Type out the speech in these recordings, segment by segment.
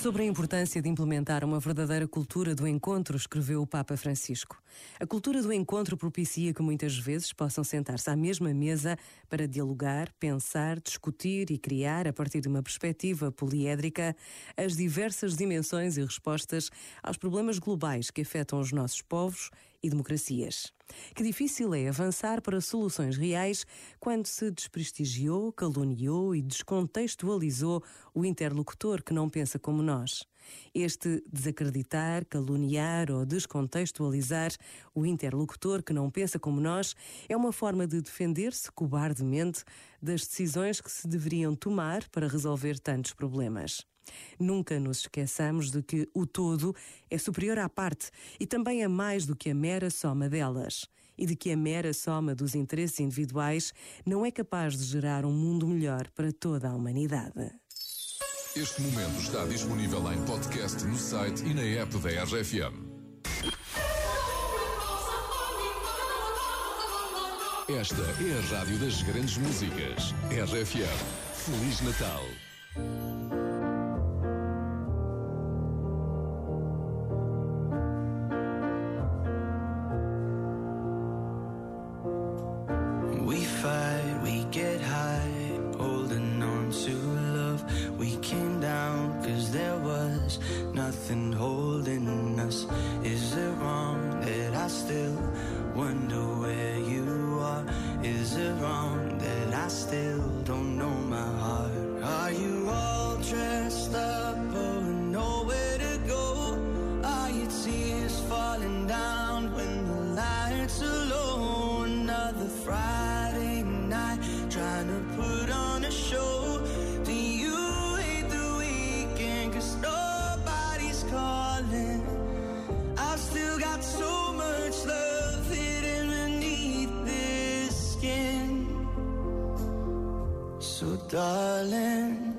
Sobre a importância de implementar uma verdadeira cultura do encontro, escreveu o Papa Francisco. A cultura do encontro propicia que muitas vezes possam sentar-se à mesma mesa para dialogar, pensar, discutir e criar, a partir de uma perspectiva poliédrica, as diversas dimensões e respostas aos problemas globais que afetam os nossos povos e democracias. Que difícil é avançar para soluções reais quando se desprestigiou, caluniou e descontextualizou o interlocutor que não pensa como nós. Este desacreditar, caluniar ou descontextualizar o interlocutor que não pensa como nós é uma forma de defender-se cobardemente das decisões que se deveriam tomar para resolver tantos problemas. Nunca nos esqueçamos de que o todo é superior à parte e também é mais do que a mera soma delas, e de que a mera soma dos interesses individuais não é capaz de gerar um mundo melhor para toda a humanidade. Este momento está disponível em podcast no site e na app da RFM. Esta é a rádio das grandes músicas. RFM. Feliz Natal. Nothing holding us. Is it wrong that I still wonder where you are? Is it wrong that I still don't know my heart? Are you all dressed up, but nowhere to go? Are your tears falling down when the lights are low? Another Friday So, darling,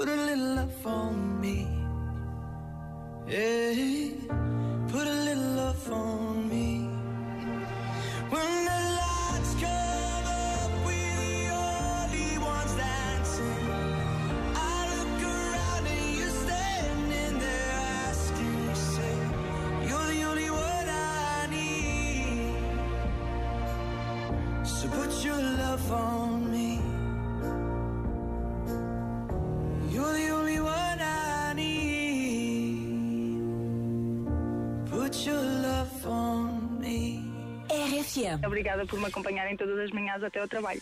Put a little love on me. Yeah, put a little love on me. When the lights come up, we're the only ones dancing. I look around and you're standing there asking yourself, You're the only one I need. So put your love on me. Obrigada por me acompanharem todas as manhãs até o trabalho.